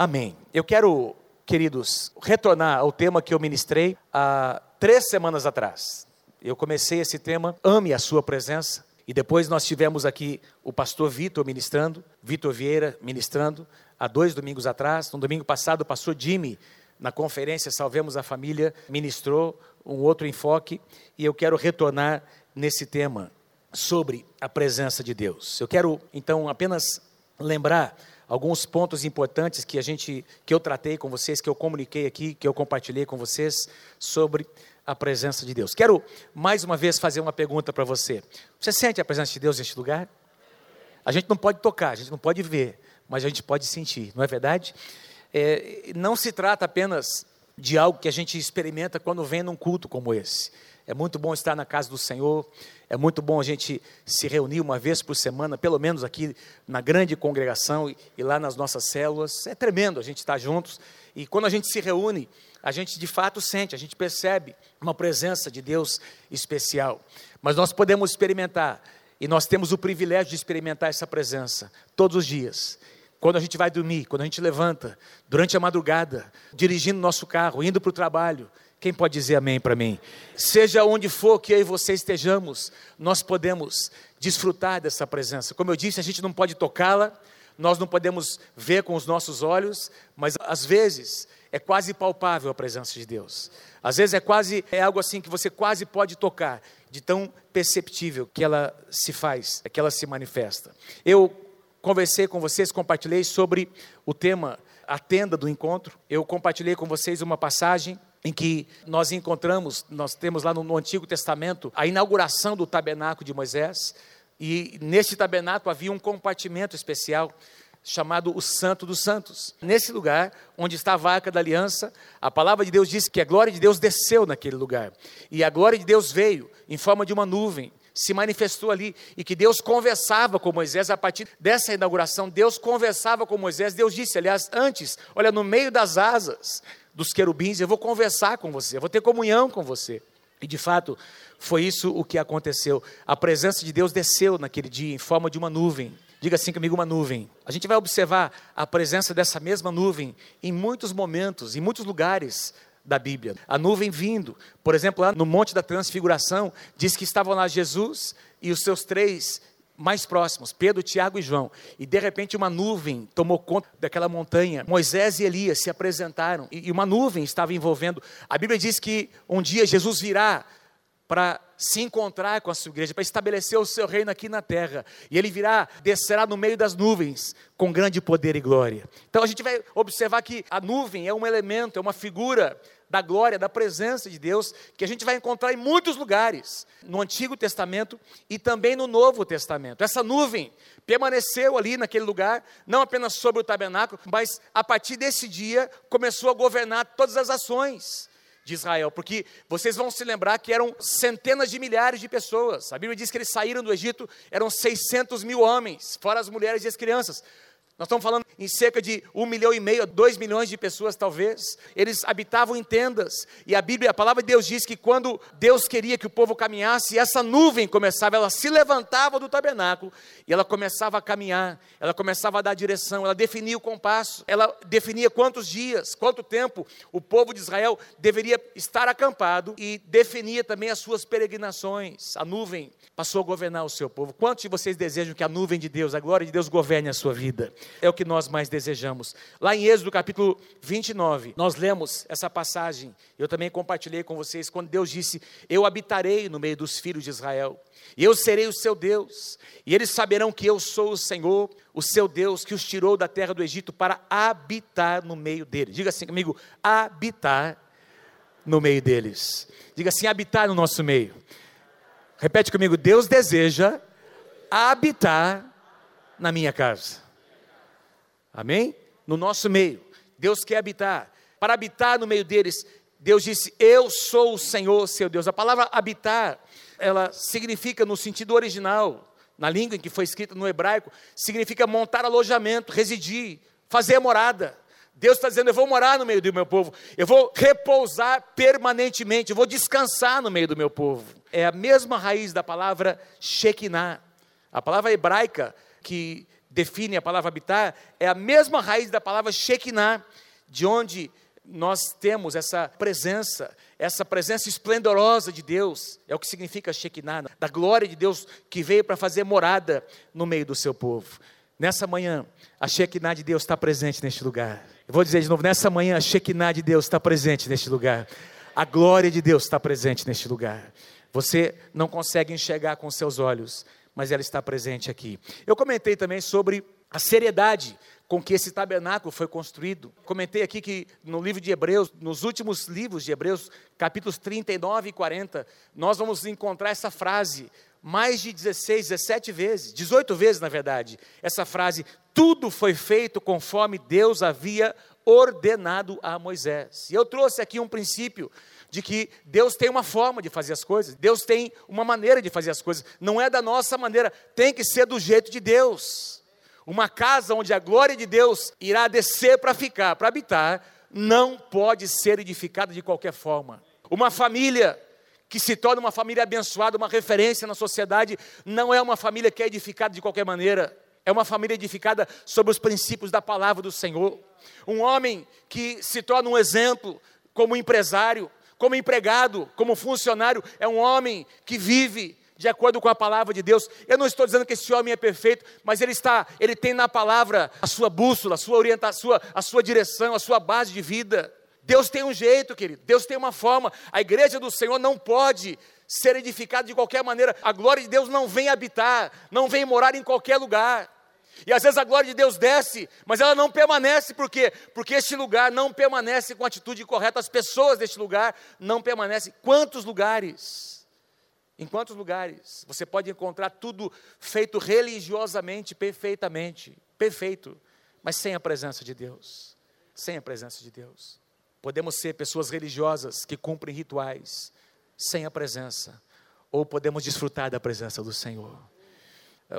Amém. Eu quero, queridos, retornar ao tema que eu ministrei há três semanas atrás. Eu comecei esse tema, Ame a Sua Presença, e depois nós tivemos aqui o pastor Vitor ministrando, Vitor Vieira ministrando, há dois domingos atrás. No domingo passado, o pastor Jimmy, na conferência Salvemos a Família, ministrou um outro enfoque, e eu quero retornar nesse tema sobre a presença de Deus. Eu quero, então, apenas lembrar alguns pontos importantes que a gente que eu tratei com vocês, que eu comuniquei aqui, que eu compartilhei com vocês sobre a presença de Deus. Quero mais uma vez fazer uma pergunta para você. Você sente a presença de Deus neste lugar? A gente não pode tocar, a gente não pode ver, mas a gente pode sentir, não é verdade? É, não se trata apenas de algo que a gente experimenta quando vem num culto como esse. É muito bom estar na casa do Senhor, é muito bom a gente se reunir uma vez por semana, pelo menos aqui na grande congregação e, lá nas nossas células. É tremendo a gente estar juntos. E quando a gente se reúne, a gente de fato sente, a gente percebe uma presença de Deus especial. Mas nós podemos experimentar, e nós temos o privilégio de experimentar essa presença todos os dias. Quando a gente vai dormir, quando a gente levanta, durante a madrugada, dirigindo nosso carro, indo para o trabalho, quem pode dizer amém para mim? Seja onde for que eu e você estejamos, nós podemos desfrutar dessa presença. Como eu disse, a gente não pode tocá-la, nós não podemos ver com os nossos olhos, mas às vezes é quase palpável a presença de Deus. Às vezes é quase é algo assim que você quase pode tocar, de tão perceptível que ela se faz, que ela se manifesta. Eu conversei com vocês, compartilhei sobre o tema a tenda do encontro. Eu compartilhei com vocês uma passagem em que nós encontramos, nós temos lá no, no, Antigo Testamento, a inauguração do tabernáculo de Moisés, e nesse tabernáculo havia um compartimento especial chamado o Santo dos Santos. Nesse lugar, onde estava a arca da aliança, a palavra de Deus diz que a glória de Deus desceu naquele lugar, e a glória de Deus veio em forma de uma nuvem, se manifestou ali e que Deus conversava com Moisés a partir dessa inauguração. Deus conversava com Moisés. Deus disse, aliás, antes, olha, no meio das asas dos querubins, eu vou conversar com você, eu vou ter comunhão com você. E de fato, foi isso o que aconteceu. A presença de Deus desceu naquele dia em forma de uma nuvem. Diga assim comigo, uma nuvem. A gente vai observar a presença dessa mesma nuvem em muitos momentos, em muitos lugares da Bíblia. A nuvem vindo, por exemplo, lá no Monte da Transfiguração, diz que estavam lá Jesus e os seus três mais próximos, Pedro, Tiago e João. E de repente uma nuvem tomou conta daquela montanha. Moisés e Elias se apresentaram e uma nuvem estava envolvendo. A Bíblia diz que um dia Jesus virá para se encontrar com a sua igreja, para estabelecer o seu reino aqui na terra. E ele virá, descerá no meio das nuvens, com grande poder e glória. Então a gente vai observar que a nuvem é um elemento, é uma figura da glória, da presença de Deus, que a gente vai encontrar em muitos lugares, no Antigo Testamento e também no Novo Testamento. Essa nuvem permaneceu ali naquele lugar, não apenas sobre o tabernáculo, mas a partir desse dia começou a governar todas as ações de Israel, porque vocês vão se lembrar que eram centenas de milhares de pessoas. A Bíblia diz que eles saíram do Egito, eram 600 mil homens, fora as mulheres e as crianças. Nós estamos falando em cerca de um milhão e meio, dois milhões de pessoas, talvez. Eles habitavam em tendas. E a Bíblia, a palavra de Deus diz que quando Deus queria que o povo caminhasse, essa nuvem começava, ela se levantava do tabernáculo e ela começava a caminhar, ela começava a dar direção, ela definia o compasso, ela definia quantos dias, quanto tempo o povo de Israel deveria estar acampado e definia também as suas peregrinações. A nuvem passou a governar o seu povo. Quantos de vocês desejam que a nuvem de Deus, a glória de Deus, governe a sua vida? É o que nós mais desejamos. Lá em Êxodo capítulo 29, nós lemos essa passagem. Eu também compartilhei com vocês quando Deus disse: Eu habitarei no meio dos filhos de Israel, e eu serei o seu Deus, e eles saberão que eu sou o Senhor, o seu Deus, que os tirou da terra do Egito para habitar no meio deles. Diga assim comigo: habitar no meio deles. Diga assim: habitar no nosso meio. Repete comigo: Deus deseja habitar na minha casa. Amém? No nosso meio. Deus quer habitar. Para habitar no meio deles, Deus disse: Eu sou o Senhor, seu Deus. A palavra habitar, ela significa no sentido original, na língua em que foi escrita no hebraico, significa montar alojamento, residir, fazer morada. Deus está dizendo: Eu vou morar no meio do meu povo, eu vou repousar permanentemente, eu vou descansar no meio do meu povo. É a mesma raiz da palavra Shekinah. A palavra hebraica que define a palavra habitar é a mesma raiz da palavra Shekinah, de onde nós temos essa presença, essa presença esplendorosa de Deus, é o que significa Shekinah, da glória de Deus que veio para fazer morada no meio do seu povo. Nessa manhã, a Shekinah de Deus está presente neste lugar. Eu vou dizer de novo, nessa manhã, a Shekinah de Deus está presente neste lugar. A glória de Deus está presente neste lugar. Você não consegue enxergar com seus olhos, mas ela está presente aqui. Eu comentei também sobre a seriedade com que esse tabernáculo foi construído. Comentei aqui que no livro de Hebreus, nos últimos livros de Hebreus, capítulos 39 e 40, nós vamos encontrar essa frase mais de 16, 17 vezes, 18 vezes na verdade. Essa frase: tudo foi feito conforme Deus havia ordenado a Moisés. E eu trouxe aqui um princípio de que Deus tem uma forma de fazer as coisas, Deus tem uma maneira de fazer as coisas, não é da nossa maneira, tem que ser do jeito de Deus. Uma casa onde a glória de Deus irá descer para ficar, para habitar, não pode ser edificada de qualquer forma. Uma família que se torna uma família abençoada, uma referência na sociedade, não é uma família que é edificada de qualquer maneira. É uma família edificada sobre os princípios da palavra do Senhor. Um homem que se torna um exemplo como empresário, como empregado, como funcionário, é um homem que vive de acordo com a palavra de Deus. Eu não estou dizendo que esse homem é perfeito, mas ele está, ele tem na palavra a sua bússola, a sua orientação, a sua direção, a sua base de vida. Deus tem um jeito, querido. Deus tem uma forma. A igreja do Senhor não pode ser edificada de qualquer maneira. A glória de Deus não vem habitar, não vem morar em qualquer lugar. E às vezes a glória de Deus desce, mas ela não permanece, por quê? Porque este lugar não permanece com a atitude correta, as pessoas deste lugar não permanecem. Quantos lugares? Em quantos lugares você pode encontrar tudo feito religiosamente, perfeitamente, perfeito, mas sem a presença de Deus? Sem a presença de Deus. Podemos ser pessoas religiosas que cumprem rituais sem a presença, ou podemos desfrutar da presença do Senhor.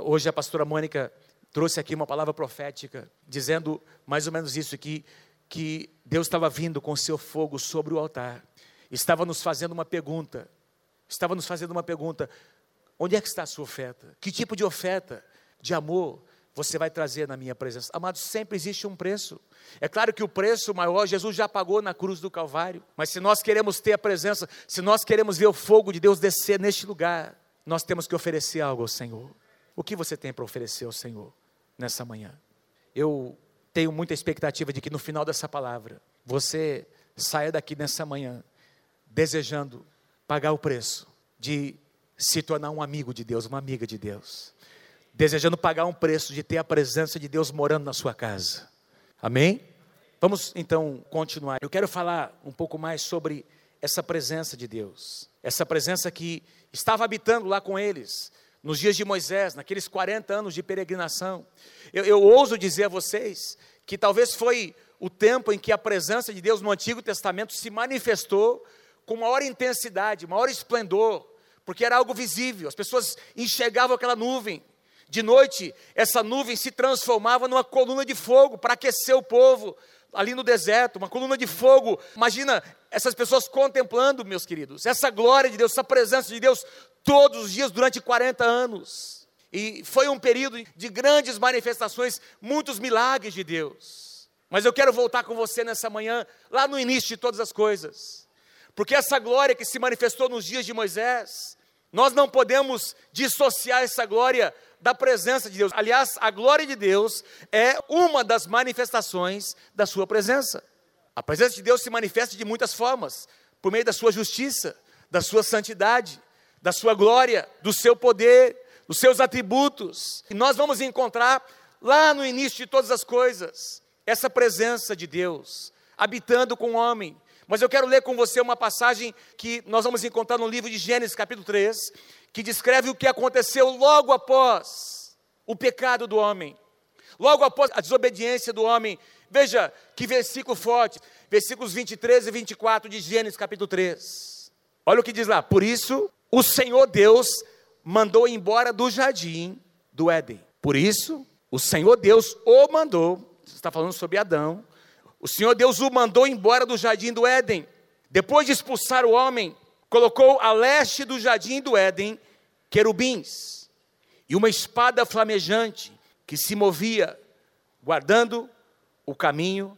Hoje a pastora Mônica trouxe aqui uma palavra profética, dizendo mais ou menos isso aqui, que Deus estava vindo com seu fogo sobre o altar, estava nos fazendo uma pergunta: estava nos fazendo uma pergunta: onde é que está a sua oferta? Que tipo de oferta de amor você vai trazer na minha presença? Amados, sempre existe um preço. É claro que o preço maior Jesus já pagou na cruz do Calvário, mas se nós queremos ter a presença, se nós queremos ver o fogo de Deus descer neste lugar, nós temos que oferecer algo ao Senhor. O que você tem para oferecer ao Senhor nessa manhã? Eu tenho muita expectativa de que no final dessa palavra você saia daqui nessa manhã desejando pagar o preço de se tornar um amigo de Deus, uma amiga de Deus, desejando pagar um preço de ter a presença de Deus morando na sua casa. Amém? Vamos então continuar. Eu quero falar um pouco mais sobre essa presença de Deus, essa presença que estava habitando lá com eles, nos dias de Moisés, naqueles 40 anos de peregrinação. Eu, eu ouso dizer a vocês que talvez foi o tempo em que a presença de Deus no Antigo Testamento se manifestou com maior intensidade, maior esplendor, porque era algo visível, as pessoas enxergavam aquela nuvem. De noite, essa nuvem se transformava numa coluna de fogo para aquecer o povo ali no deserto, uma coluna de fogo. Imagina essas pessoas contemplando, meus queridos, essa glória de Deus, essa presença de Deus todos os dias durante 40 anos. E foi um período de grandes manifestações, muitos milagres de Deus. Mas eu quero voltar com você nessa manhã, lá no início de todas as coisas. Porque essa glória que se manifestou nos dias de Moisés, nós não podemos dissociar essa glória da presença de Deus. Aliás, a glória de Deus é uma das manifestações da sua presença. A presença de Deus se manifesta de muitas formas, por meio da sua justiça, da sua santidade, da sua glória, do seu poder, dos seus atributos. E nós vamos encontrar lá no início de todas as coisas essa presença de Deus habitando com o homem, mas eu quero ler com você uma passagem que nós vamos encontrar no livro de Gênesis, capítulo 3, que descreve o que aconteceu logo após o pecado do homem, logo após a desobediência do homem. Veja que versículo forte, versículos 23 e 24 de Gênesis, capítulo 3. Olha o que diz lá: Por isso, o Senhor Deus mandou embora do jardim do Éden. Por isso, o Senhor Deus o mandou, está falando sobre Adão, o Senhor Deus o mandou embora do jardim do Éden. Depois de expulsar o homem, colocou a leste do jardim do Éden querubins e uma espada flamejante que se movia guardando o caminho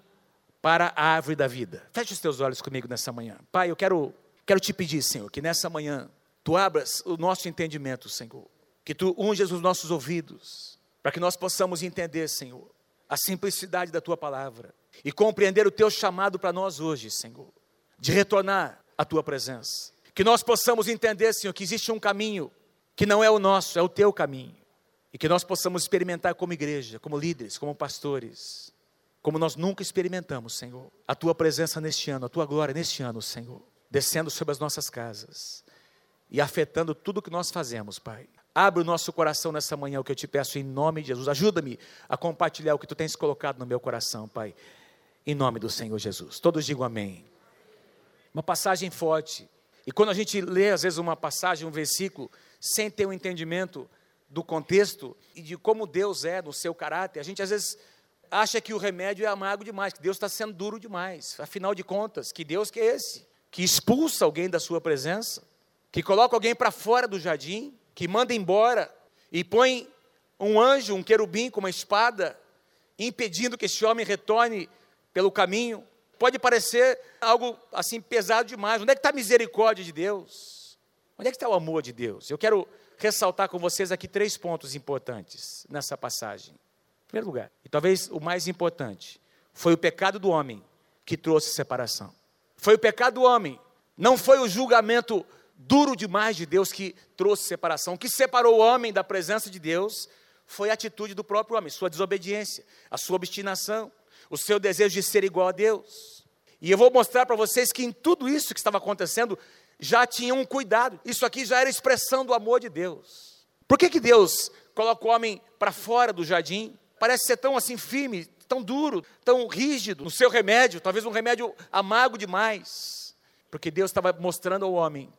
para a árvore da vida. Feche os teus olhos comigo nessa manhã. Pai, eu quero, quero te pedir, Senhor, que nessa manhã tu abras o nosso entendimento, Senhor. Que tu unjas os nossos ouvidos, para que nós possamos entender, Senhor, a simplicidade da tua palavra e compreender o teu chamado para nós hoje, Senhor, de retornar à tua presença. Que nós possamos entender, Senhor, que existe um caminho que não é o nosso, é o teu caminho. E que nós possamos experimentar como igreja, como líderes, como pastores, como nós nunca experimentamos, Senhor, a tua presença neste ano, a tua glória neste ano, Senhor, descendo sobre as nossas casas e afetando tudo o que nós fazemos, Pai. Abre o nosso coração nessa manhã, o que eu te peço em nome de Jesus. Ajuda-me a compartilhar o que tu tens colocado no meu coração, Pai. Em nome do Senhor Jesus. Todos digam amém. Uma passagem forte. E quando a gente lê, às vezes, uma passagem, um versículo, sem ter um entendimento do contexto e de como Deus é no seu caráter, a gente às vezes acha que o remédio é amargo demais, que Deus está sendo duro demais. Afinal de contas, que Deus que é esse? Que expulsa alguém da sua presença, que coloca alguém para fora do jardim, que manda embora e põe um anjo, um querubim com uma espada, impedindo que esse homem retorne pelo caminho. Pode parecer algo assim pesado demais. Onde é que está a misericórdia de Deus? Onde é que está o amor de Deus? Eu quero ressaltar com vocês aqui três pontos importantes nessa passagem primeiro lugar, e talvez o mais importante, foi o pecado do homem que trouxe separação. Foi o pecado do homem, não foi o julgamento duro demais de Deus que trouxe separação. O que separou o homem da presença de Deus foi a atitude do próprio homem, sua desobediência, a sua obstinação, o seu desejo de ser igual a Deus. E eu vou mostrar para vocês que em tudo isso que estava acontecendo, já tinha um cuidado. Isso aqui já era expressão do amor de Deus. Por que, que Deus coloca o homem para fora do jardim? parece ser tão assim firme, tão duro, tão rígido no seu remédio, talvez um remédio amargo demais, porque Deus estava mostrando ao homem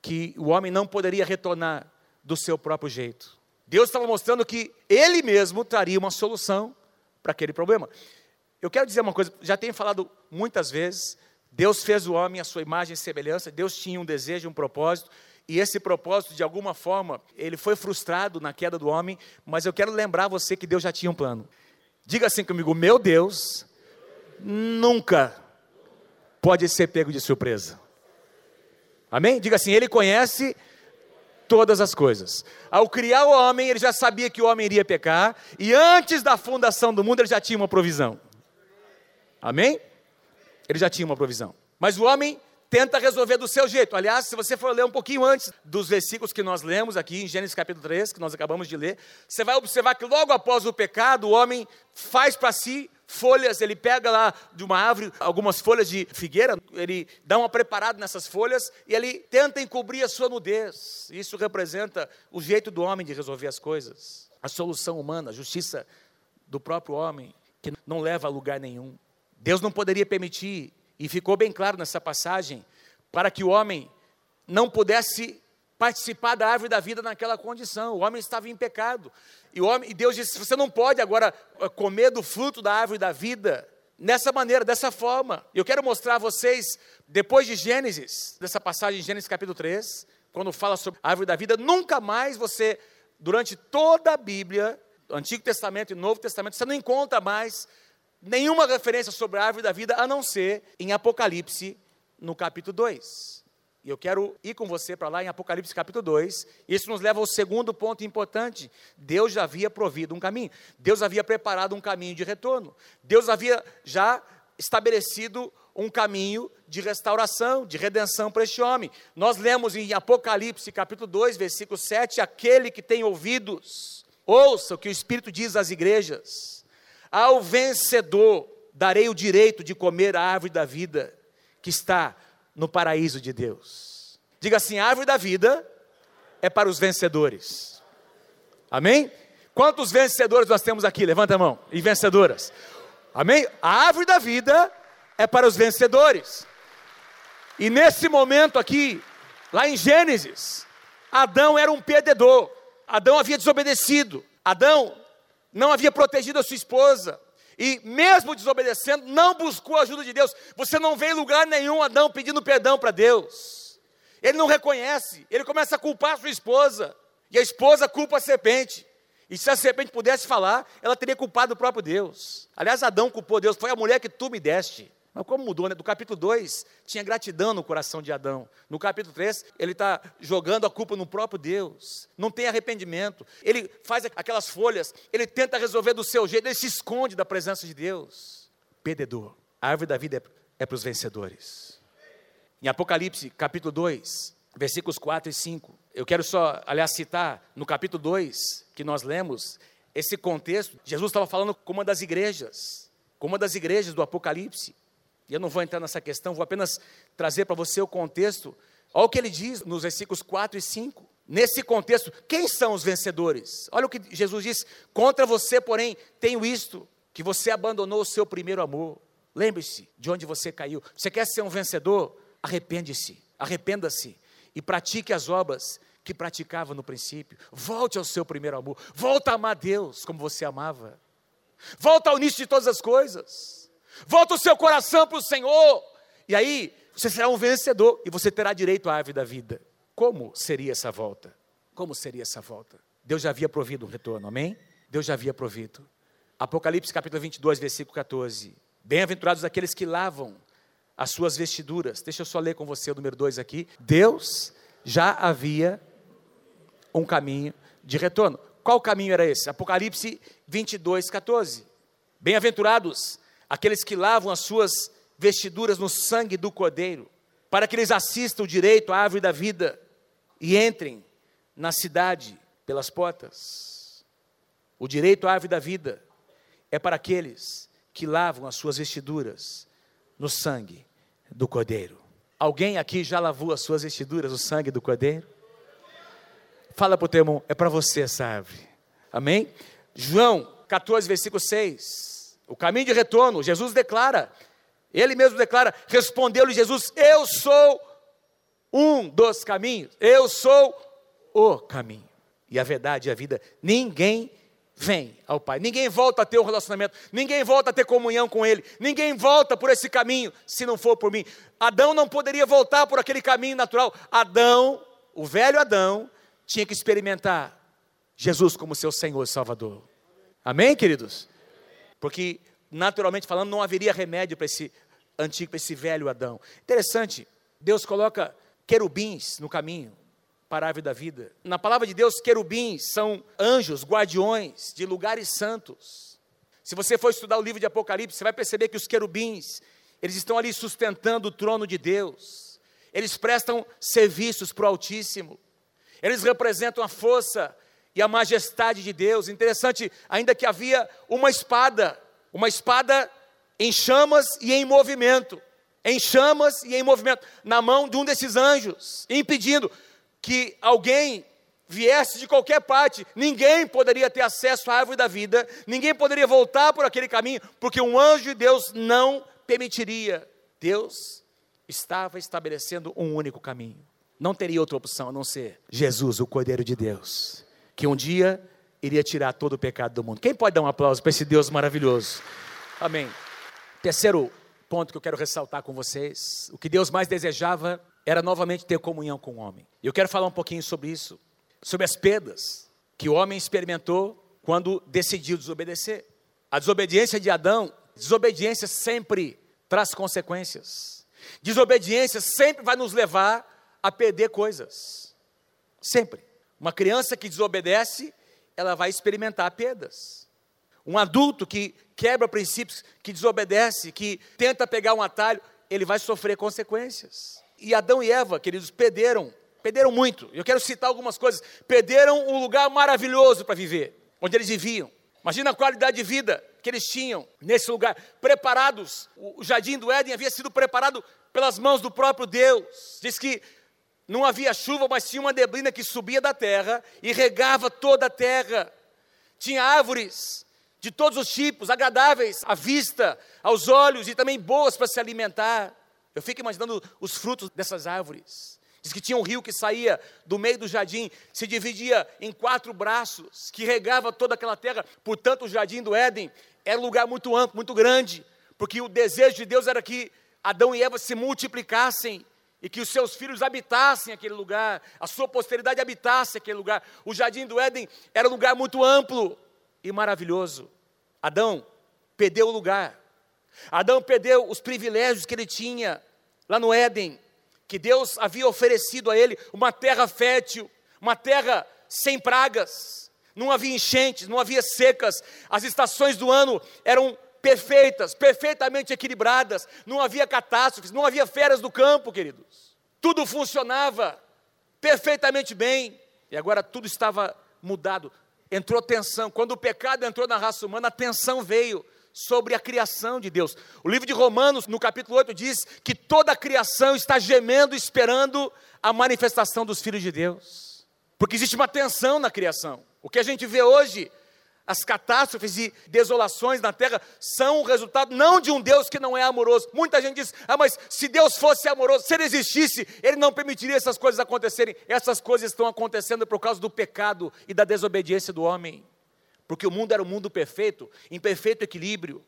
que o homem não poderia retornar do seu próprio jeito. Deus estava mostrando que ele mesmo traria uma solução para aquele problema. Eu quero dizer uma coisa, já tenho falado muitas vezes, Deus fez o homem à sua imagem e semelhança, Deus tinha um desejo, um propósito, e esse propósito, de alguma forma, ele foi frustrado na queda do homem, mas eu quero lembrar você que Deus já tinha um plano. Diga assim comigo: meu Deus nunca pode ser pego de surpresa. Amém? Diga assim: Ele conhece todas as coisas. Ao criar o homem, ele já sabia que o homem iria pecar, e antes da fundação do mundo, ele já tinha uma provisão. Amém? Ele já tinha uma provisão. Mas o homem tenta resolver do seu jeito. Aliás, se você for ler um pouquinho antes dos versículos que nós lemos aqui em Gênesis capítulo 3, que nós acabamos de ler, você vai observar que logo após o pecado, o homem faz para si folhas, ele pega lá de uma árvore algumas folhas de figueira, ele dá uma preparada nessas folhas e ele tenta encobrir a sua nudez. Isso representa o jeito do homem de resolver as coisas, a solução humana, a justiça do próprio homem, que não leva a lugar nenhum. Deus não poderia permitir e ficou bem claro nessa passagem, para que o homem não pudesse participar da árvore da vida naquela condição. O homem estava em pecado. E, homem, e Deus disse: você não pode agora eh, comer do fruto da árvore da vida nessa maneira, dessa forma. Eu quero mostrar a vocês, depois de Gênesis, dessa passagem em Gênesis capítulo 3, quando fala sobre a árvore da vida, nunca mais você, durante toda a Bíblia, Antigo Testamento e Novo Testamento, você não encontra mais nenhuma referência sobre a árvore da vida, a não ser em Apocalipse, no capítulo 2. E eu quero ir com você para lá em Apocalipse capítulo 2. Isso nos leva ao segundo ponto importante. Deus já havia provido um caminho. Deus havia preparado um caminho de retorno. Deus havia já estabelecido um caminho de restauração, de redenção para este homem. Nós lemos em Apocalipse capítulo 2, versículo 7, aquele que tem ouvidos, ouça o que o Espírito diz às igrejas. Ao vencedor darei o direito de comer a árvore da vida que está no paraíso de Deus. Diga assim: a árvore da vida é para os vencedores. Amém? Quantos vencedores nós temos aqui? Levanta a mão. E vencedoras. Amém? A árvore da vida é para os vencedores. E nesse momento aqui, lá em Gênesis, Adão era um perdedor. Adão havia desobedecido. Adão não havia protegido a sua esposa, e mesmo desobedecendo, não buscou a ajuda de Deus. Você não vê em lugar nenhum Adão pedindo perdão para Deus. Ele não reconhece, ele começa a culpar a sua esposa, e a esposa culpa a serpente. E se a serpente pudesse falar, ela teria culpado o próprio Deus. Aliás, Adão culpou Deus, foi a mulher que tu me deste. Mas como mudou, né? Do capítulo 2, tinha gratidão no coração de Adão. No capítulo 3, ele está jogando a culpa no próprio Deus. Não tem arrependimento. Ele faz aquelas folhas, ele tenta resolver do seu jeito, ele se esconde da presença de Deus. Perdedor. A árvore da vida é, é para os vencedores. Em Apocalipse, capítulo 2, versículos 4 e 5. Eu quero só, aliás, citar no capítulo 2, que nós lemos, esse contexto. Jesus estava falando com uma das igrejas, com uma das igrejas do Apocalipse. Eu não vou entrar nessa questão, vou apenas trazer para você o contexto. Olha o que ele diz nos versículos 4 e 5. Nesse contexto, quem são os vencedores? Olha o que Jesus diz: Contra você, porém, tenho isto, que você abandonou o seu primeiro amor. Lembre-se de onde você caiu. Você quer ser um vencedor? Arrepende-se, arrependa-se e pratique as obras que praticava no princípio. Volte ao seu primeiro amor. Volta a amar Deus como você amava. Volta ao início de todas as coisas. Volta o seu coração para o Senhor. E aí, você será um vencedor e você terá direito à árvore da vida. Como seria essa volta? Como seria essa volta? Deus já havia provido um retorno, amém? Deus já havia provido. Apocalipse capítulo 22, versículo 14. Bem-aventurados aqueles que lavam as suas vestiduras. Deixa eu só ler com você o número 2 aqui. Deus já havia um caminho de retorno. Qual caminho era esse? Apocalipse 22, 14. Bem-aventurados aqueles que lavam as suas vestiduras no sangue do Cordeiro, para que eles assistam direito à árvore da vida e entrem na cidade pelas portas. O direito à árvore da vida é para aqueles que lavam as suas vestiduras no sangue do Cordeiro. Alguém aqui já lavou as suas vestiduras no sangue do Cordeiro? Fala para o teu irmão, é para você essa árvore. Amém? João 14, versículo 6. O caminho de retorno, Jesus declara, ele mesmo declara, respondeu-lhe Jesus: Eu sou um dos caminhos, eu sou o caminho. E a verdade e a vida, ninguém vem ao Pai, ninguém volta a ter um relacionamento, ninguém volta a ter comunhão com Ele, ninguém volta por esse caminho se não for por mim. Adão não poderia voltar por aquele caminho natural. Adão, o velho Adão, tinha que experimentar Jesus como seu Senhor e Salvador. Amém, queridos? Porque naturalmente falando não haveria remédio para esse antigo, para esse velho Adão. Interessante, Deus coloca querubins no caminho para a árvore da vida. Na palavra de Deus, querubins são anjos, guardiões de lugares santos. Se você for estudar o livro de Apocalipse, você vai perceber que os querubins, eles estão ali sustentando o trono de Deus. Eles prestam serviços para o Altíssimo. Eles representam a força e a majestade de Deus. Interessante, ainda que havia uma espada, uma espada em chamas e em movimento, em chamas e em movimento, na mão de um desses anjos, impedindo que alguém viesse de qualquer parte, ninguém poderia ter acesso à árvore da vida, ninguém poderia voltar por aquele caminho, porque um anjo de Deus não permitiria. Deus estava estabelecendo um único caminho. Não teria outra opção a não ser Jesus, o Cordeiro de Deus que um dia iria tirar todo o pecado do mundo. Quem pode dar um aplauso para esse Deus maravilhoso? Amém. Terceiro ponto que eu quero ressaltar com vocês: o que Deus mais desejava era novamente ter comunhão com o homem. Eu quero falar um pouquinho sobre isso, sobre as perdas que o homem experimentou quando decidiu desobedecer. A desobediência de Adão, desobediência sempre traz consequências. Desobediência sempre vai nos levar a perder coisas. Sempre. Uma criança que desobedece, ela vai experimentar perdas. Um adulto que quebra princípios, que desobedece, que tenta pegar um atalho, ele vai sofrer consequências. E Adão e Eva, queridos, perderam, perderam muito. Eu quero citar algumas coisas. Perderam um lugar maravilhoso para viver, onde eles viviam. Imagina a qualidade de vida que eles tinham nesse lugar, preparados. O jardim do Éden havia sido preparado pelas mãos do próprio Deus. Diz que não havia chuva, mas tinha uma neblina que subia da terra e regava toda a terra. Tinha árvores de todos os tipos, agradáveis à vista, aos olhos e também boas para se alimentar. Eu fico imaginando os frutos dessas árvores. Diz que tinha um rio que saía do meio do jardim, se dividia em quatro braços, que regava toda aquela terra. Portanto, o jardim do Éden era um lugar muito amplo, muito grande, porque o desejo de Deus era que Adão e Eva se multiplicassem e que os seus filhos habitassem aquele lugar, a sua posteridade habitasse aquele lugar. O jardim do Éden era um lugar muito amplo e maravilhoso. Adão perdeu o lugar. Adão perdeu os privilégios que ele tinha lá no Éden, que Deus havia oferecido a ele uma terra fértil, uma terra sem pragas. Não havia enchentes, não havia secas. As estações do ano eram perfeitas, perfeitamente equilibradas, não havia catástrofes, não havia feras do campo, queridos. Tudo funcionava perfeitamente bem, e agora tudo estava mudado. Entrou tensão. Quando o pecado entrou na raça humana, a tensão veio sobre a criação de Deus. O livro de Romanos, no capítulo 8, diz que toda a criação está gemendo, esperando a manifestação dos filhos de Deus. Porque existe uma tensão na criação. O que a gente vê hoje as catástrofes e desolações na terra são o resultado não de um Deus que não é amoroso. Muita gente diz: ah, mas se Deus fosse amoroso, se ele existisse, ele não permitiria essas coisas acontecerem. Essas coisas estão acontecendo por causa do pecado e da desobediência do homem. Porque o mundo era um mundo perfeito, em perfeito equilíbrio.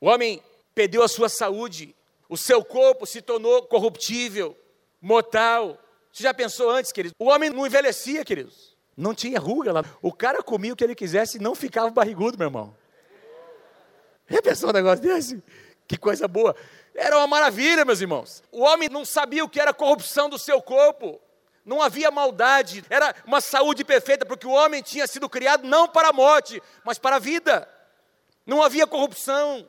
O homem perdeu a sua saúde, o seu corpo se tornou corruptível, mortal. Você já pensou antes, queridos? O homem não envelhecia, queridos. Não tinha ruga lá. O cara comia o que ele quisesse e não ficava barrigudo, meu irmão. Já pensou um negócio desse? Que coisa boa. Era uma maravilha, meus irmãos. O homem não sabia o que era corrupção do seu corpo. Não havia maldade. Era uma saúde perfeita, porque o homem tinha sido criado não para a morte, mas para a vida. Não havia corrupção,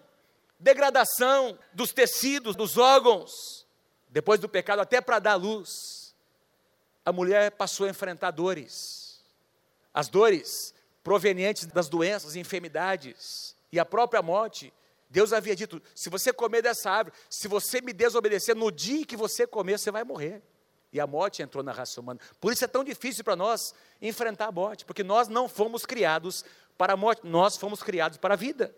degradação dos tecidos, dos órgãos. Depois do pecado, até para dar luz, a mulher passou a enfrentar dores as dores provenientes das doenças, enfermidades e a própria morte. Deus havia dito: se você comer dessa árvore, se você me desobedecer, no dia que você comer, você vai morrer. E a morte entrou na raça humana. Por isso é tão difícil para nós enfrentar a morte, porque nós não fomos criados para a morte, nós fomos criados para a vida.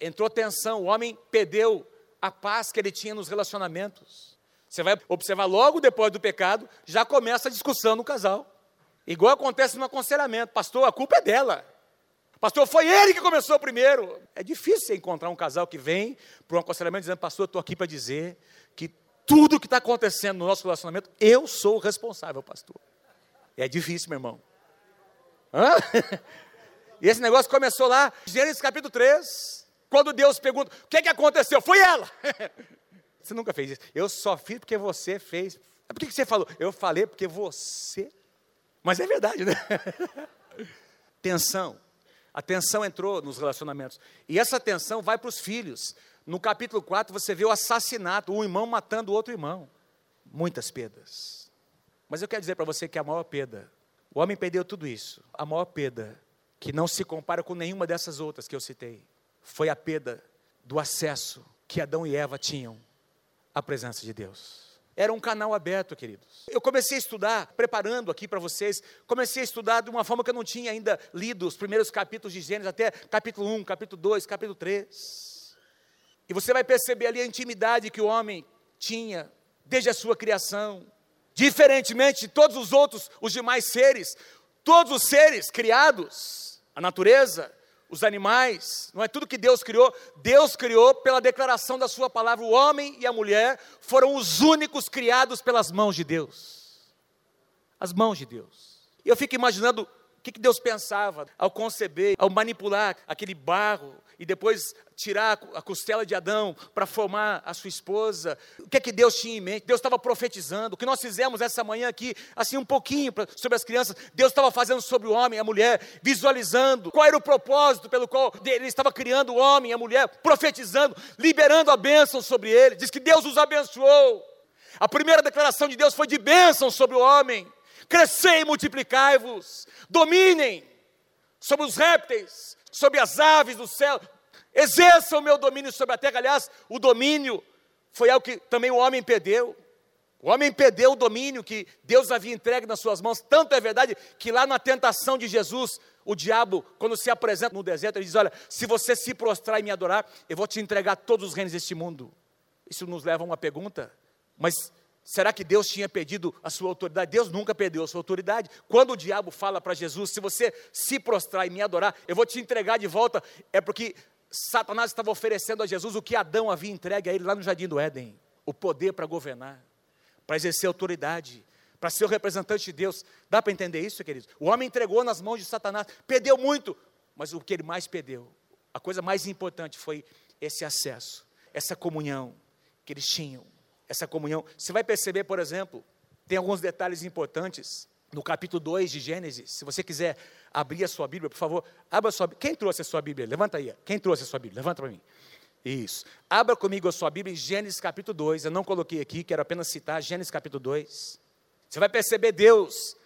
Entrou tensão, o homem perdeu a paz que ele tinha nos relacionamentos. Você vai observar logo depois do pecado, já começa a discussão no casal. Igual acontece no aconselhamento, pastor, a culpa é dela. Pastor, foi ele que começou primeiro. É difícil você encontrar um casal que vem para um aconselhamento dizendo, pastor, estou aqui para dizer que tudo que está acontecendo no nosso relacionamento, eu sou o responsável, pastor. É difícil, meu irmão. Hã? E esse negócio começou lá, Gênesis capítulo 3, quando Deus pergunta, o que, é que aconteceu? Foi ela. Você nunca fez isso. Eu só fiz porque você fez. Por que você falou? Eu falei porque você mas é verdade, né? tensão. A tensão entrou nos relacionamentos. E essa tensão vai para os filhos. No capítulo 4 você vê o assassinato, um irmão matando o outro irmão. Muitas perdas. Mas eu quero dizer para você que a maior perda, o homem perdeu tudo isso. A maior perda, que não se compara com nenhuma dessas outras que eu citei, foi a perda do acesso que Adão e Eva tinham à presença de Deus. Era um canal aberto, queridos. Eu comecei a estudar, preparando aqui para vocês, comecei a estudar de uma forma que eu não tinha ainda lido os primeiros capítulos de Gênesis, até capítulo 1, capítulo 2, capítulo 3. E você vai perceber ali a intimidade que o homem tinha desde a sua criação. Diferentemente de todos os outros, os demais seres, todos os seres criados, a natureza, os animais, não é tudo que Deus criou, Deus criou pela declaração da Sua palavra. O homem e a mulher foram os únicos criados pelas mãos de Deus. As mãos de Deus. E eu fico imaginando o que Deus pensava ao conceber, ao manipular aquele barro e depois tirar a costela de Adão para formar a sua esposa. O que é que Deus tinha em mente? Deus estava profetizando. O que nós fizemos essa manhã aqui, assim um pouquinho sobre as crianças, Deus estava fazendo sobre o homem e a mulher, visualizando qual era o propósito pelo qual ele estava criando o homem e a mulher, profetizando, liberando a bênção sobre ele. Diz que Deus os abençoou. A primeira declaração de Deus foi de bênção sobre o homem. Crescei e multiplicai-vos, dominem sobre os répteis, sobre as aves do céu, exerça o meu domínio sobre a terra. Aliás, o domínio foi algo que também o homem perdeu. O homem perdeu o domínio que Deus havia entregue nas suas mãos. Tanto é verdade que lá na tentação de Jesus, o diabo, quando se apresenta no deserto, ele diz: Olha, se você se prostrar e me adorar, eu vou te entregar todos os reinos deste mundo. Isso nos leva a uma pergunta: mas Será que Deus tinha perdido a sua autoridade? Deus nunca perdeu a sua autoridade. Quando o diabo fala para Jesus: Se você se prostrar e me adorar, eu vou te entregar de volta, é porque Satanás estava oferecendo a Jesus o que Adão havia entregue a ele lá no jardim do Éden: o poder para governar, para exercer autoridade, para ser o representante de Deus. Dá para entender isso, queridos? O homem entregou nas mãos de Satanás, perdeu muito, mas o que ele mais perdeu, a coisa mais importante foi esse acesso, essa comunhão que eles tinham. Essa comunhão. Você vai perceber, por exemplo, tem alguns detalhes importantes no capítulo 2 de Gênesis. Se você quiser abrir a sua Bíblia, por favor, abra a sua Quem trouxe a sua Bíblia? Levanta aí. Quem trouxe a sua Bíblia? Levanta para mim. Isso. Abra comigo a sua Bíblia em Gênesis capítulo 2. Eu não coloquei aqui, quero apenas citar Gênesis capítulo 2. Você vai perceber Deus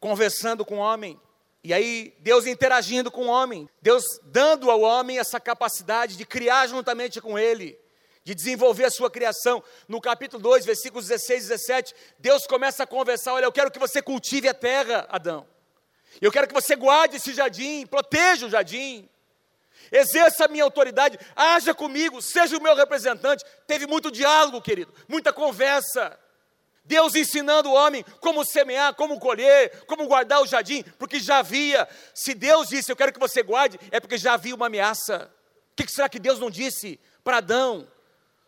conversando com o homem. E aí, Deus interagindo com o homem. Deus dando ao homem essa capacidade de criar juntamente com ele. De desenvolver a sua criação. No capítulo 2, versículos 16 e 17, Deus começa a conversar: Olha, eu quero que você cultive a terra, Adão. Eu quero que você guarde esse jardim, proteja o jardim exerça a minha autoridade, haja comigo, seja o meu representante. Teve muito diálogo, querido, muita conversa. Deus ensinando o homem como semear, como colher, como guardar o jardim, porque já havia. Se Deus disse, eu quero que você guarde, é porque já havia uma ameaça. O que será que Deus não disse para Adão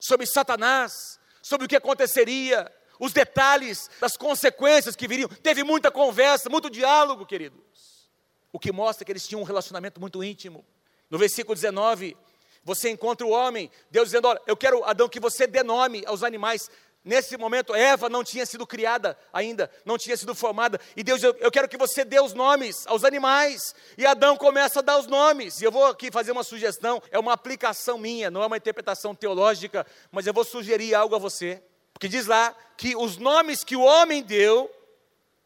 sobre Satanás, sobre o que aconteceria, os detalhes das consequências que viriam? Teve muita conversa, muito diálogo, queridos. O que mostra que eles tinham um relacionamento muito íntimo. No versículo 19, você encontra o homem, Deus dizendo: Olha, eu quero, Adão, que você dê nome aos animais. Nesse momento, Eva não tinha sido criada ainda, não tinha sido formada. E Deus, eu, eu quero que você dê os nomes aos animais. E Adão começa a dar os nomes. E eu vou aqui fazer uma sugestão, é uma aplicação minha, não é uma interpretação teológica, mas eu vou sugerir algo a você. Porque diz lá que os nomes que o homem deu,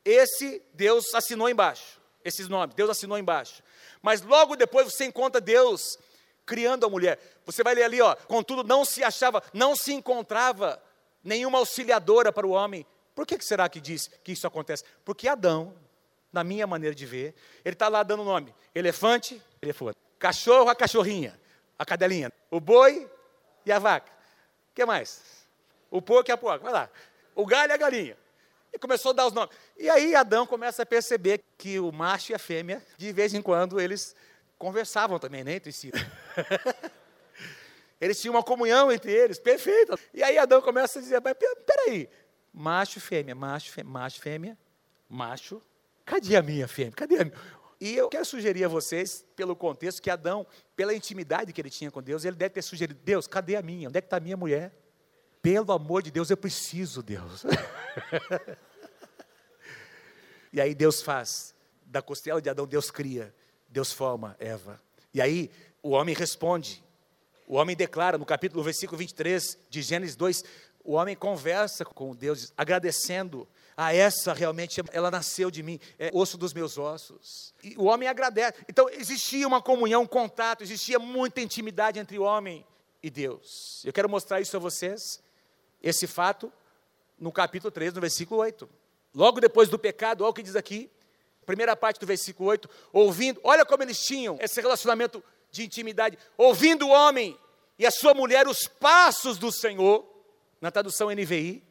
esse Deus assinou embaixo. Esses nomes, Deus assinou embaixo. Mas logo depois você encontra Deus criando a mulher. Você vai ler ali, ó, contudo não se achava, não se encontrava nenhuma auxiliadora para o homem. Por que será que diz que isso acontece? Porque Adão, na minha maneira de ver, ele está lá dando nome: elefante, elefante, cachorro, a cachorrinha, a cadelinha, o boi e a vaca. O que mais? O porco e a porca. Vai lá. O galho e a galinha. E começou a dar os nomes. E aí Adão começa a perceber que o macho e a fêmea, de vez em quando, eles conversavam também, né, entre si. eles tinham uma comunhão entre eles, perfeito. E aí Adão começa a dizer, mas peraí, macho, fêmea, macho, fêmea, macho, fêmea, macho, cadê a minha fêmea? Cadê a minha? E eu quero sugerir a vocês, pelo contexto, que Adão, pela intimidade que ele tinha com Deus, ele deve ter sugerido, Deus, cadê a minha? Onde é que está a minha mulher? Pelo amor de Deus, eu preciso, Deus. e aí Deus faz. Da costela de Adão, Deus cria. Deus forma Eva. E aí o homem responde. O homem declara no capítulo, versículo 23 de Gênesis 2, o homem conversa com Deus, agradecendo. Ah, essa realmente, ela nasceu de mim, é osso dos meus ossos. E o homem agradece. Então, existia uma comunhão, um contato, existia muita intimidade entre o homem e Deus. Eu quero mostrar isso a vocês esse fato no capítulo 3, no versículo 8. Logo depois do pecado, olha o que diz aqui, primeira parte do versículo 8, ouvindo, olha como eles tinham esse relacionamento de intimidade, ouvindo o homem e a sua mulher os passos do Senhor, na tradução NVI.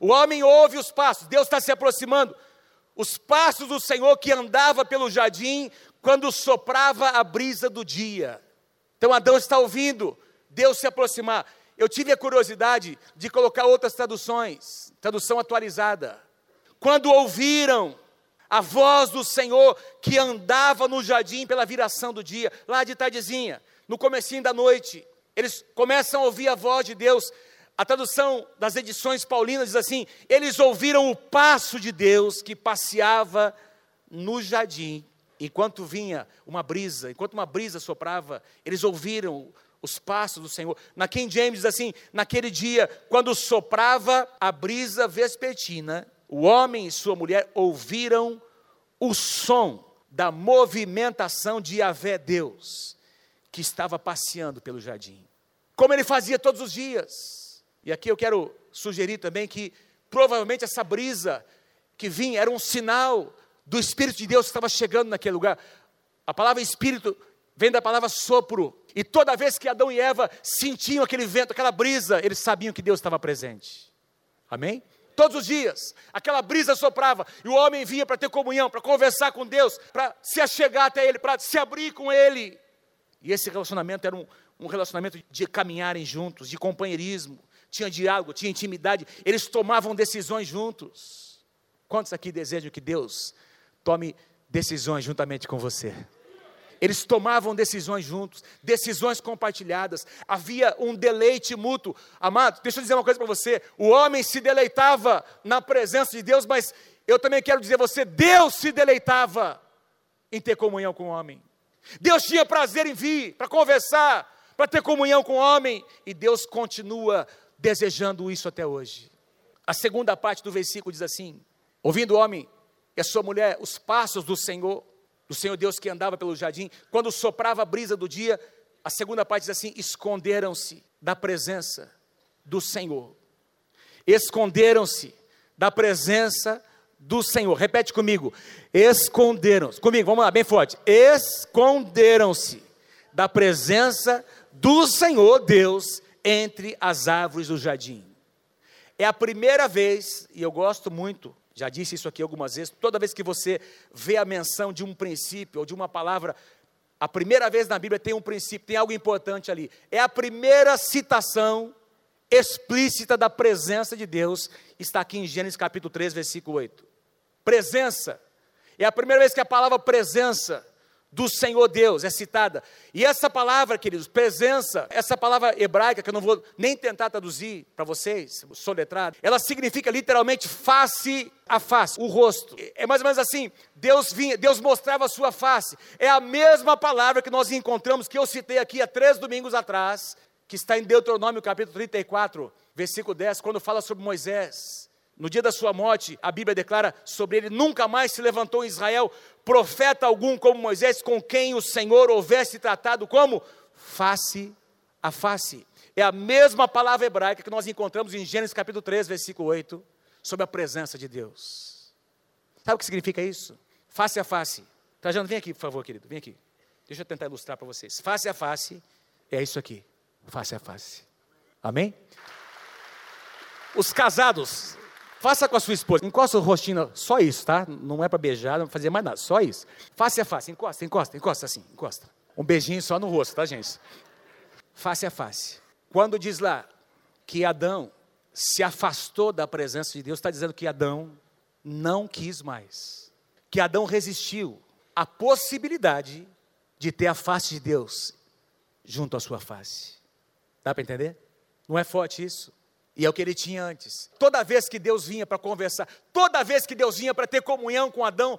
O homem ouve os passos, Deus está se aproximando, os passos do Senhor que andava pelo jardim quando soprava a brisa do dia. Então Adão está ouvindo Deus se aproximar. Eu tive a curiosidade de colocar outras traduções, tradução atualizada. Quando ouviram a voz do Senhor que andava no jardim pela viração do dia, lá de tardezinha, no comecinho da noite, eles começam a ouvir a voz de Deus. A tradução das edições paulinas diz assim: eles ouviram o passo de Deus que passeava no jardim, enquanto vinha uma brisa, enquanto uma brisa soprava, eles ouviram os passos do Senhor. Na King James diz assim: naquele dia, quando soprava a brisa vespertina, o homem e sua mulher ouviram o som da movimentação de Yahvé Deus, que estava passeando pelo jardim. Como ele fazia todos os dias. E aqui eu quero sugerir também que provavelmente essa brisa que vinha era um sinal do Espírito de Deus que estava chegando naquele lugar. A palavra Espírito vem da palavra sopro. E toda vez que Adão e Eva sentiam aquele vento, aquela brisa, eles sabiam que Deus estava presente. Amém? Todos os dias, aquela brisa soprava e o homem vinha para ter comunhão, para conversar com Deus, para se achegar até Ele, para se abrir com Ele. E esse relacionamento era um, um relacionamento de caminharem juntos, de companheirismo, tinha diálogo, tinha intimidade, eles tomavam decisões juntos. Quantos aqui desejam que Deus tome decisões juntamente com você? Eles tomavam decisões juntos, decisões compartilhadas, havia um deleite mútuo. Amado, deixa eu dizer uma coisa para você: o homem se deleitava na presença de Deus, mas eu também quero dizer a você: Deus se deleitava em ter comunhão com o homem. Deus tinha prazer em vir para conversar, para ter comunhão com o homem, e Deus continua desejando isso até hoje. A segunda parte do versículo diz assim: ouvindo o homem e a sua mulher os passos do Senhor, do Senhor Deus que andava pelo jardim, quando soprava a brisa do dia, a segunda parte diz assim: esconderam-se da presença do Senhor. Esconderam-se da presença do Senhor. Repete comigo. Esconderam-se. Comigo, vamos lá, bem forte. Esconderam-se da presença do Senhor Deus entre as árvores do jardim. É a primeira vez, e eu gosto muito já disse isso aqui algumas vezes. Toda vez que você vê a menção de um princípio ou de uma palavra, a primeira vez na Bíblia tem um princípio, tem algo importante ali. É a primeira citação explícita da presença de Deus, está aqui em Gênesis capítulo 3, versículo 8. Presença. É a primeira vez que a palavra presença do Senhor Deus é citada. E essa palavra, queridos, presença, essa palavra hebraica, que eu não vou nem tentar traduzir para vocês, soletrado, ela significa literalmente face a face, o rosto. É mais ou menos assim, Deus vinha, Deus mostrava a sua face. É a mesma palavra que nós encontramos, que eu citei aqui há três domingos atrás, que está em Deuteronômio capítulo 34, versículo 10, quando fala sobre Moisés. No dia da sua morte, a Bíblia declara sobre ele: nunca mais se levantou em Israel profeta algum como Moisés, com quem o Senhor houvesse tratado como face a face. É a mesma palavra hebraica que nós encontramos em Gênesis capítulo 3, versículo 8, sobre a presença de Deus. Sabe o que significa isso? Face a face. Trajano, vem aqui, por favor, querido, vem aqui. Deixa eu tentar ilustrar para vocês. Face a face é isso aqui. Face a face. Amém? Os casados, Faça com a sua esposa. Encosta o rostinho, só isso, tá? Não é para beijar, não fazer mais nada, só isso. Face a face, encosta, encosta, encosta assim, encosta. Um beijinho só no rosto, tá, gente? Face a face. Quando diz lá que Adão se afastou da presença de Deus, está dizendo que Adão não quis mais. Que Adão resistiu à possibilidade de ter a face de Deus junto à sua face. Dá para entender? Não é forte isso? E é o que ele tinha antes. Toda vez que Deus vinha para conversar, toda vez que Deus vinha para ter comunhão com Adão,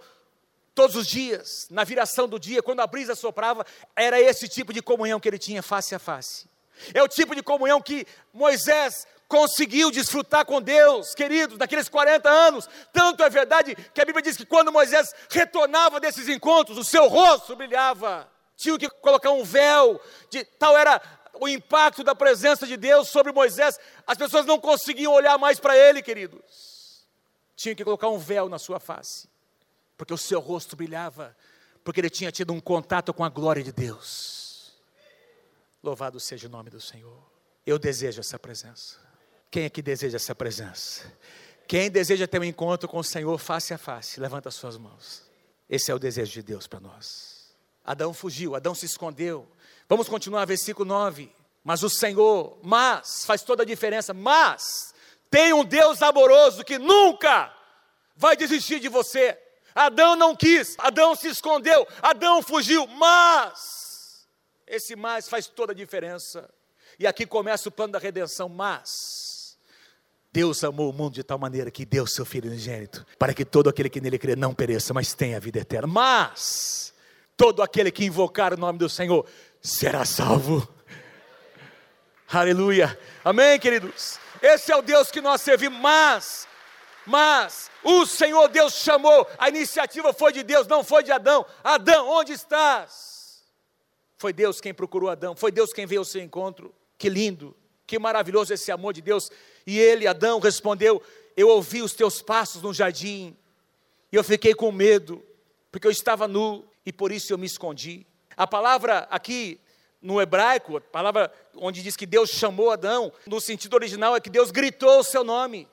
todos os dias, na viração do dia, quando a brisa soprava, era esse tipo de comunhão que ele tinha face a face. É o tipo de comunhão que Moisés conseguiu desfrutar com Deus, queridos, naqueles 40 anos. Tanto é verdade que a Bíblia diz que quando Moisés retornava desses encontros, o seu rosto brilhava. Tinha que colocar um véu, de tal era o impacto da presença de Deus sobre Moisés, as pessoas não conseguiam olhar mais para ele, queridos. Tinha que colocar um véu na sua face, porque o seu rosto brilhava, porque ele tinha tido um contato com a glória de Deus. Louvado seja o nome do Senhor. Eu desejo essa presença. Quem aqui deseja essa presença? Quem deseja ter um encontro com o Senhor face a face, levanta as suas mãos. Esse é o desejo de Deus para nós. Adão fugiu, Adão se escondeu, Vamos continuar, versículo 9. Mas o Senhor, mas, faz toda a diferença, mas, tem um Deus amoroso que nunca vai desistir de você. Adão não quis, Adão se escondeu, Adão fugiu, mas, esse mais faz toda a diferença. E aqui começa o plano da redenção, mas, Deus amou o mundo de tal maneira que deu seu Filho unigênito, para que todo aquele que nele crê não pereça, mas tenha a vida eterna. Mas, todo aquele que invocar o nome do Senhor será salvo. Aleluia. Amém, queridos? Esse é o Deus que nós servimos, mas, mas, o Senhor Deus chamou, a iniciativa foi de Deus, não foi de Adão. Adão, onde estás? Foi Deus quem procurou Adão, foi Deus quem veio ao seu encontro. Que lindo, que maravilhoso esse amor de Deus. E ele, Adão, respondeu: Eu ouvi os teus passos no jardim, e eu fiquei com medo, porque eu estava nu, e por isso eu me escondi. A palavra aqui no hebraico, a palavra onde diz que Deus chamou Adão, no sentido original é que Deus gritou o seu nome.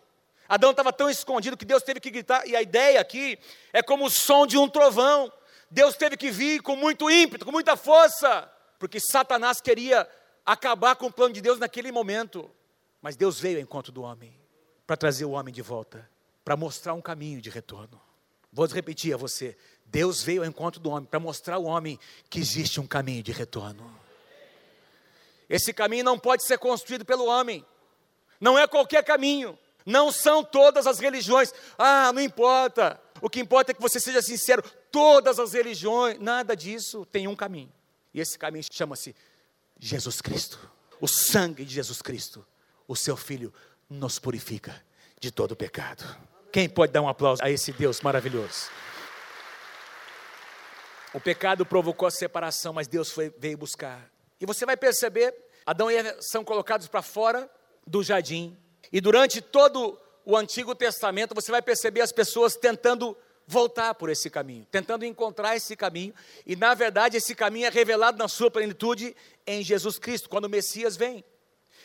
Adão estava tão escondido que Deus teve que gritar, e a ideia aqui é como o som de um trovão. Deus teve que vir com muito ímpeto, com muita força, porque Satanás queria acabar com o plano de Deus naquele momento. Mas Deus veio ao encontro do homem para trazer o homem de volta, para mostrar um caminho de retorno. Vou repetir a você: Deus veio ao encontro do homem para mostrar ao homem que existe um caminho de retorno. Esse caminho não pode ser construído pelo homem, não é qualquer caminho, não são todas as religiões. Ah, não importa, o que importa é que você seja sincero. Todas as religiões, nada disso tem um caminho, e esse caminho chama-se Jesus Cristo, o sangue de Jesus Cristo, o seu Filho, nos purifica de todo pecado. Quem pode dar um aplauso a esse Deus maravilhoso? O pecado provocou a separação, mas Deus foi, veio buscar. E você vai perceber, Adão e Eva são colocados para fora do jardim. E durante todo o Antigo Testamento, você vai perceber as pessoas tentando voltar por esse caminho, tentando encontrar esse caminho. E na verdade, esse caminho é revelado na sua plenitude em Jesus Cristo, quando o Messias vem.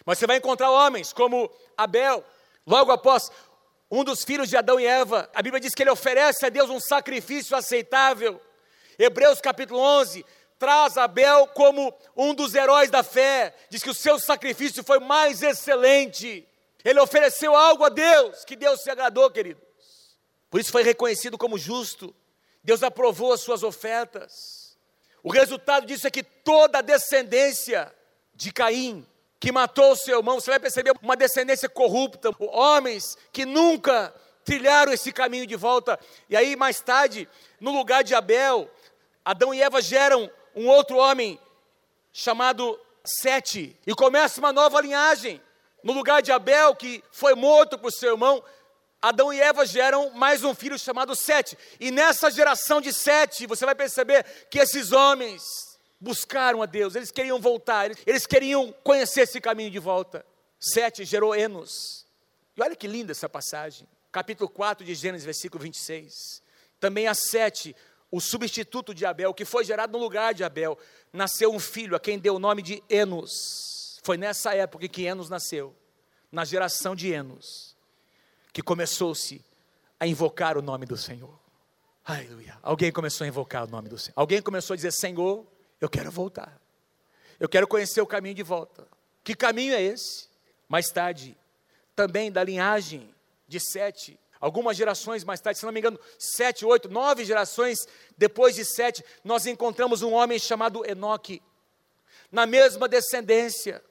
Mas você vai encontrar homens como Abel, logo após um dos filhos de Adão e Eva, a Bíblia diz que ele oferece a Deus um sacrifício aceitável. Hebreus capítulo 11 traz Abel como um dos heróis da fé, diz que o seu sacrifício foi mais excelente. Ele ofereceu algo a Deus, que Deus se agradou, queridos. Por isso foi reconhecido como justo. Deus aprovou as suas ofertas. O resultado disso é que toda a descendência de Caim que matou o seu irmão, você vai perceber uma descendência corrupta, homens que nunca trilharam esse caminho de volta. E aí, mais tarde, no lugar de Abel, Adão e Eva geram um outro homem chamado Sete, e começa uma nova linhagem. No lugar de Abel, que foi morto por seu irmão, Adão e Eva geram mais um filho chamado Sete. E nessa geração de Sete, você vai perceber que esses homens buscaram a Deus, eles queriam voltar, eles, queriam conhecer esse caminho de volta. Sete gerou Enos. E olha que linda essa passagem. Capítulo 4 de Gênesis, versículo 26. Também a Sete, o substituto de Abel, que foi gerado no lugar de Abel, nasceu um filho a quem deu o nome de Enos. Foi nessa época que Enos nasceu, na geração de Enos, que começou-se a invocar o nome do Senhor. Aleluia. Alguém começou a invocar o nome do Senhor. Alguém começou a dizer: Senhor, eu quero voltar. Eu quero conhecer o caminho de volta. Que caminho é esse? Mais tarde, também da linhagem de Sete, algumas gerações mais tarde, se não me engano, sete, oito, nove gerações depois de Sete, nós encontramos um homem chamado Enoque, na mesma descendência,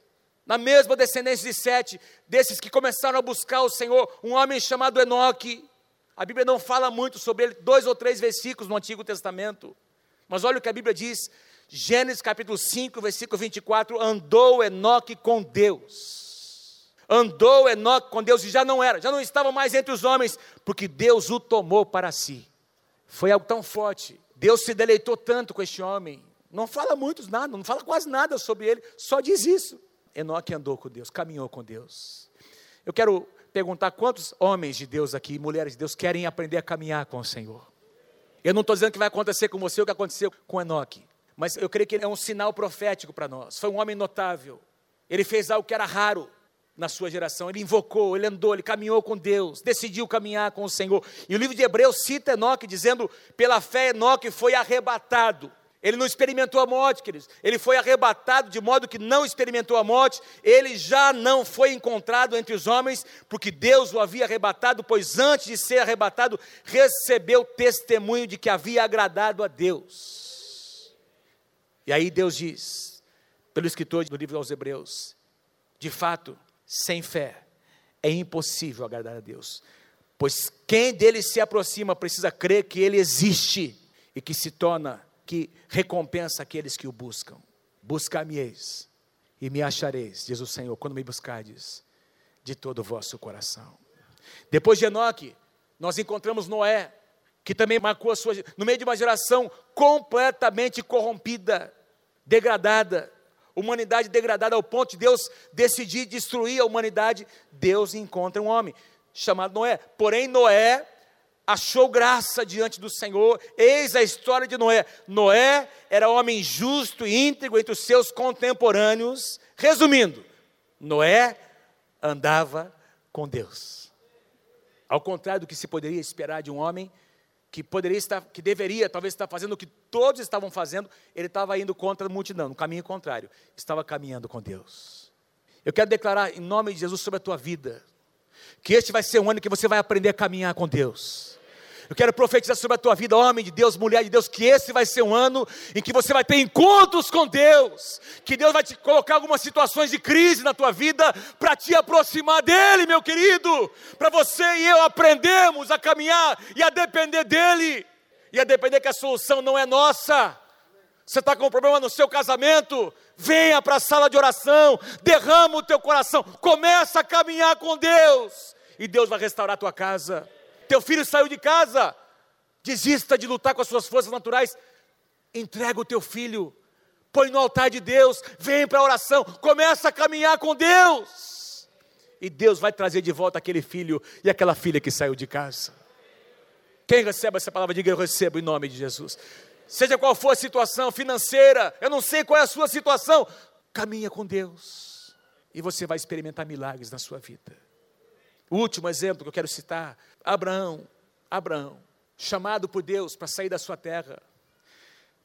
na mesma descendência de Sete, desses que começaram a buscar o Senhor, um homem chamado Enoque. A Bíblia não fala muito sobre ele, dois ou três versículos no Antigo Testamento, mas olha o que a Bíblia diz: Gênesis capítulo 5, versículo 24: andou Enoque com Deus. Andou Enoque com Deus e já não era, já não estava mais entre os homens, porque Deus o tomou para si. Foi algo tão forte. Deus se deleitou tanto com este homem. Não fala muito nada, não fala quase nada sobre ele, só diz isso. Enoque andou com Deus, caminhou com Deus. Eu quero perguntar quantos homens de Deus aqui, mulheres de Deus, querem aprender a caminhar com o Senhor. Eu não estou dizendo que vai acontecer com você o que aconteceu com Enoque mas eu creio que é um sinal profético para nós. Foi um homem notável. Ele fez algo que era raro na sua geração. Ele invocou, ele andou, ele caminhou com Deus, decidiu caminhar com o Senhor. E o livro de Hebreus cita Enoque dizendo: pela fé Enoque foi arrebatado. Ele não experimentou a morte, queridos. Ele foi arrebatado de modo que não experimentou a morte. Ele já não foi encontrado entre os homens, porque Deus o havia arrebatado, pois antes de ser arrebatado, recebeu testemunho de que havia agradado a Deus. E aí Deus diz, pelo escritor do livro aos Hebreus, de fato, sem fé é impossível agradar a Deus, pois quem dele se aproxima precisa crer que ele existe e que se torna, que recompensa aqueles que o buscam. Buscar-me-eis e me achareis, diz o Senhor, quando me buscardes de todo o vosso coração. Depois de Enoque, nós encontramos Noé, que também marcou a sua, no meio de uma geração completamente corrompida, degradada, humanidade degradada ao ponto de Deus decidir destruir a humanidade, Deus encontra um homem chamado Noé. Porém, Noé achou graça diante do Senhor. Eis a história de Noé. Noé era homem justo e íntegro entre os seus contemporâneos. Resumindo, Noé andava com Deus. Ao contrário do que se poderia esperar de um homem que poderia estar, que deveria talvez estar fazendo o que todos estavam fazendo, ele estava indo contra a multidão, no caminho contrário, estava caminhando com Deus. Eu quero declarar em nome de Jesus sobre a tua vida, que este vai ser um ano que você vai aprender a caminhar com Deus. Eu quero profetizar sobre a tua vida, homem de Deus, mulher de Deus, que esse vai ser um ano em que você vai ter encontros com Deus, que Deus vai te colocar algumas situações de crise na tua vida para te aproximar dele, meu querido, para você e eu aprendermos a caminhar e a depender dele, e a depender que a solução não é nossa. Você está com um problema no seu casamento? Venha para a sala de oração, derrama o teu coração, começa a caminhar com Deus, e Deus vai restaurar a tua casa. Teu filho saiu de casa, desista de lutar com as suas forças naturais, entrega o teu filho, põe no altar de Deus, vem para a oração, começa a caminhar com Deus, e Deus vai trazer de volta aquele filho e aquela filha que saiu de casa. Quem recebe essa palavra, diga eu recebo em nome de Jesus. Seja qual for a situação financeira, eu não sei qual é a sua situação, caminha com Deus. E você vai experimentar milagres na sua vida. O último exemplo que eu quero citar Abraão, Abraão, chamado por Deus para sair da sua terra,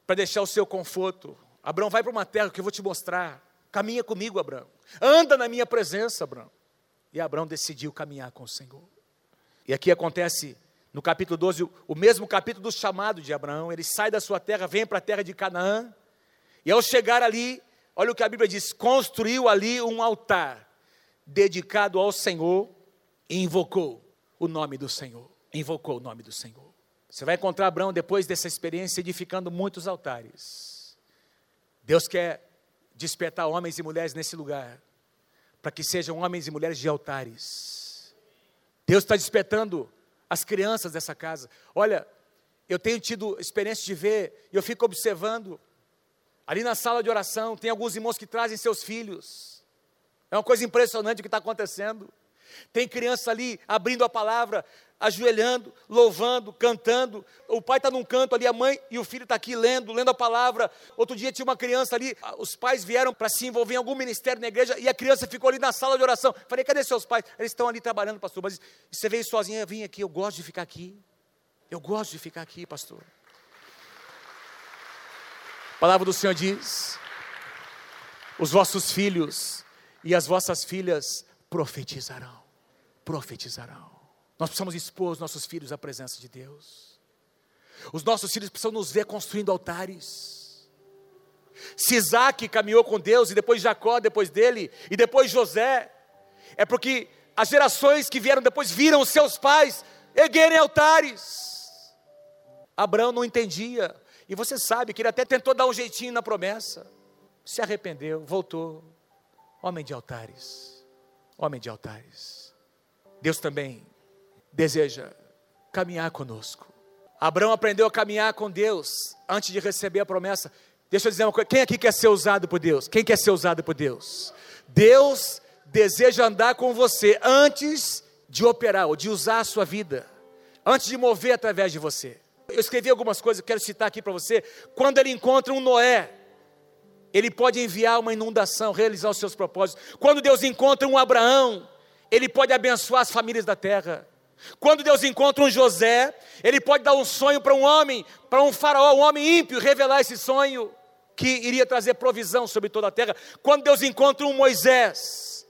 para deixar o seu conforto. Abraão, vai para uma terra que eu vou te mostrar. Caminha comigo, Abraão. Anda na minha presença, Abraão. E Abraão decidiu caminhar com o Senhor. E aqui acontece no capítulo 12, o mesmo capítulo do chamado de Abraão. Ele sai da sua terra, vem para a terra de Canaã. E ao chegar ali, olha o que a Bíblia diz: construiu ali um altar dedicado ao Senhor e invocou o nome do Senhor. Invocou o nome do Senhor. Você vai encontrar Abraão depois dessa experiência edificando muitos altares. Deus quer despertar homens e mulheres nesse lugar, para que sejam homens e mulheres de altares. Deus está despertando as crianças dessa casa. Olha, eu tenho tido experiência de ver, e eu fico observando, ali na sala de oração, tem alguns irmãos que trazem seus filhos. É uma coisa impressionante o que está acontecendo. Tem criança ali abrindo a palavra, ajoelhando, louvando, cantando. O pai está num canto ali, a mãe e o filho está aqui lendo, lendo a palavra. Outro dia tinha uma criança ali, os pais vieram para se envolver em algum ministério na igreja e a criança ficou ali na sala de oração. Falei, cadê seus pais? Eles estão ali trabalhando, pastor. Mas você veio sozinha, vim aqui, eu gosto de ficar aqui. Eu gosto de ficar aqui, pastor. A palavra do Senhor diz: os vossos filhos e as vossas filhas profetizarão profetizarão. Nós precisamos expor os nossos filhos à presença de Deus. Os nossos filhos precisam nos ver construindo altares. Se Isaac caminhou com Deus, e depois Jacó, depois dele, e depois José, é porque as gerações que vieram depois viram os seus pais erguerem altares. Abraão não entendia, e você sabe que ele até tentou dar um jeitinho na promessa, se arrependeu, voltou. Homem de altares, homem de altares. Deus também deseja caminhar conosco. Abraão aprendeu a caminhar com Deus antes de receber a promessa. Deixa eu dizer uma coisa: quem aqui quer ser usado por Deus? Quem quer ser usado por Deus? Deus deseja andar com você antes de operar ou de usar a sua vida, antes de mover através de você. Eu escrevi algumas coisas, quero citar aqui para você. Quando ele encontra um Noé, ele pode enviar uma inundação, realizar os seus propósitos. Quando Deus encontra um Abraão, ele pode abençoar as famílias da terra. Quando Deus encontra um José, ele pode dar um sonho para um homem, para um faraó, um homem ímpio, revelar esse sonho que iria trazer provisão sobre toda a terra. Quando Deus encontra um Moisés,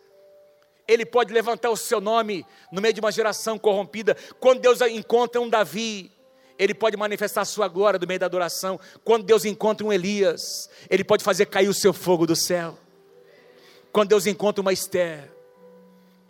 ele pode levantar o seu nome no meio de uma geração corrompida. Quando Deus encontra um Davi, ele pode manifestar a sua glória no meio da adoração. Quando Deus encontra um Elias, ele pode fazer cair o seu fogo do céu. Quando Deus encontra uma Esther,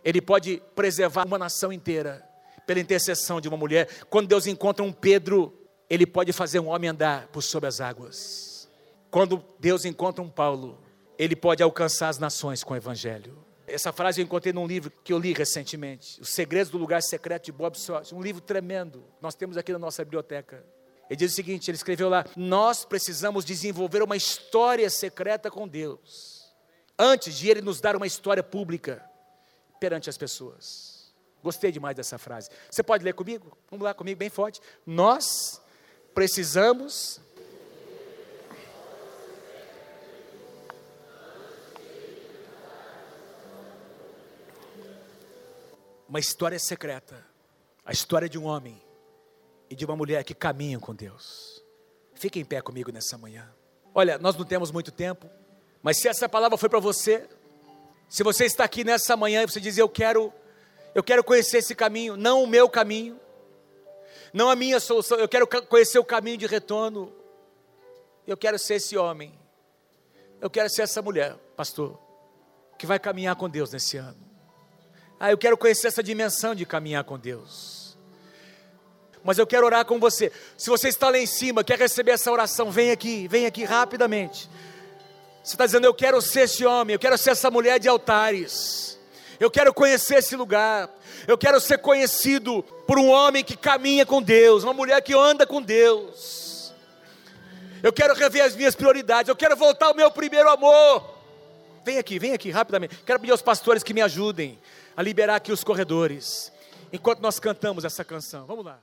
ele pode preservar uma nação inteira pela intercessão de uma mulher. Quando Deus encontra um Pedro, ele pode fazer um homem andar por sobre as águas. Quando Deus encontra um Paulo, ele pode alcançar as nações com o evangelho. Essa frase eu encontrei num livro que eu li recentemente, Os Segredos do Lugar Secreto de Bob Sorge, um livro tremendo. Nós temos aqui na nossa biblioteca. Ele diz o seguinte, ele escreveu lá: "Nós precisamos desenvolver uma história secreta com Deus antes de ele nos dar uma história pública perante as pessoas. Gostei demais dessa frase. Você pode ler comigo? Vamos lá comigo, bem forte. Nós precisamos. Uma história secreta. A história de um homem e de uma mulher que caminham com Deus. Fique em pé comigo nessa manhã. Olha, nós não temos muito tempo, mas se essa palavra foi para você, Se você está aqui nessa manhã e você diz, eu quero, eu quero conhecer esse caminho, não o meu caminho, não a minha solução, eu quero conhecer o caminho de retorno, eu quero ser esse homem, eu quero ser essa mulher, pastor, que vai caminhar com Deus nesse ano. Ah, eu quero conhecer essa dimensão de caminhar com Deus. Mas eu quero orar com você. Se você está lá em cima, quer receber essa oração, vem aqui, vem aqui rapidamente. Você está dizendo, eu quero ser esse homem, eu quero ser essa mulher de altares. Eu quero conhecer esse lugar. Eu quero ser conhecido por um homem que caminha com Deus, uma mulher que anda com Deus. Eu quero rever as minhas prioridades. Eu quero voltar ao meu primeiro amor. Vem aqui, vem aqui rapidamente. Quero pedir aos pastores que me ajudem a liberar aqui os corredores, enquanto nós cantamos essa canção. Vamos lá.